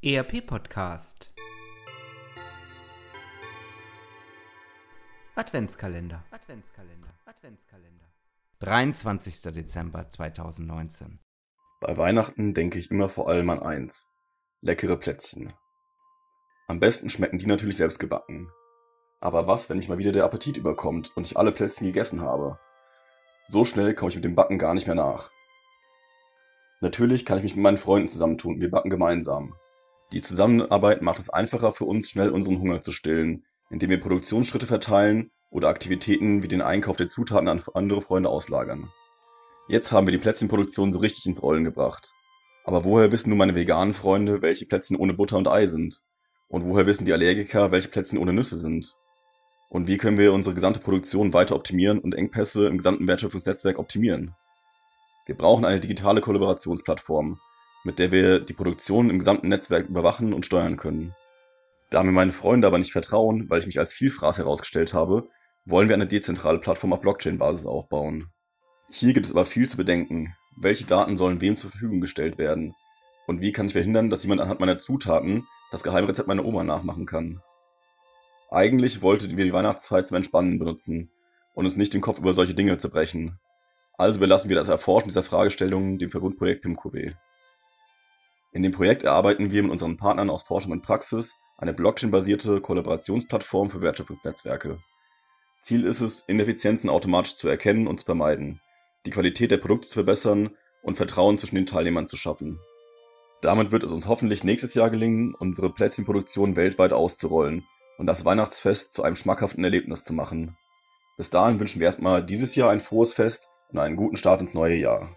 ERP Podcast Adventskalender Adventskalender Adventskalender 23. Dezember 2019 Bei Weihnachten denke ich immer vor allem an eins. Leckere Plätzchen. Am besten schmecken die natürlich selbst gebacken. Aber was, wenn mich mal wieder der Appetit überkommt und ich alle Plätzchen gegessen habe? So schnell komme ich mit dem Backen gar nicht mehr nach. Natürlich kann ich mich mit meinen Freunden zusammentun, wir backen gemeinsam. Die Zusammenarbeit macht es einfacher für uns, schnell unseren Hunger zu stillen, indem wir Produktionsschritte verteilen oder Aktivitäten wie den Einkauf der Zutaten an andere Freunde auslagern. Jetzt haben wir die Plätzchenproduktion so richtig ins Rollen gebracht. Aber woher wissen nun meine veganen Freunde, welche Plätzchen ohne Butter und Ei sind? Und woher wissen die Allergiker, welche Plätzchen ohne Nüsse sind? Und wie können wir unsere gesamte Produktion weiter optimieren und Engpässe im gesamten Wertschöpfungsnetzwerk optimieren? Wir brauchen eine digitale Kollaborationsplattform, mit der wir die Produktion im gesamten Netzwerk überwachen und steuern können. Da mir meine Freunde aber nicht vertrauen, weil ich mich als Vielfraß herausgestellt habe, wollen wir eine dezentrale Plattform auf Blockchain-Basis aufbauen. Hier gibt es aber viel zu bedenken. Welche Daten sollen wem zur Verfügung gestellt werden? Und wie kann ich verhindern, dass jemand anhand meiner Zutaten das Geheimrezept meiner Oma nachmachen kann? Eigentlich wollten wir die Weihnachtszeit zum Entspannen benutzen und uns nicht den Kopf über solche Dinge zu brechen. Also überlassen wir das Erforschen dieser Fragestellungen dem Verbundprojekt PIMQW. In dem Projekt erarbeiten wir mit unseren Partnern aus Forschung und Praxis eine Blockchain-basierte Kollaborationsplattform für Wertschöpfungsnetzwerke. Ziel ist es, Ineffizienzen automatisch zu erkennen und zu vermeiden, die Qualität der Produkte zu verbessern und Vertrauen zwischen den Teilnehmern zu schaffen. Damit wird es uns hoffentlich nächstes Jahr gelingen, unsere Plätzchenproduktion weltweit auszurollen und das Weihnachtsfest zu einem schmackhaften Erlebnis zu machen. Bis dahin wünschen wir erstmal dieses Jahr ein frohes Fest und einen guten Start ins neue Jahr.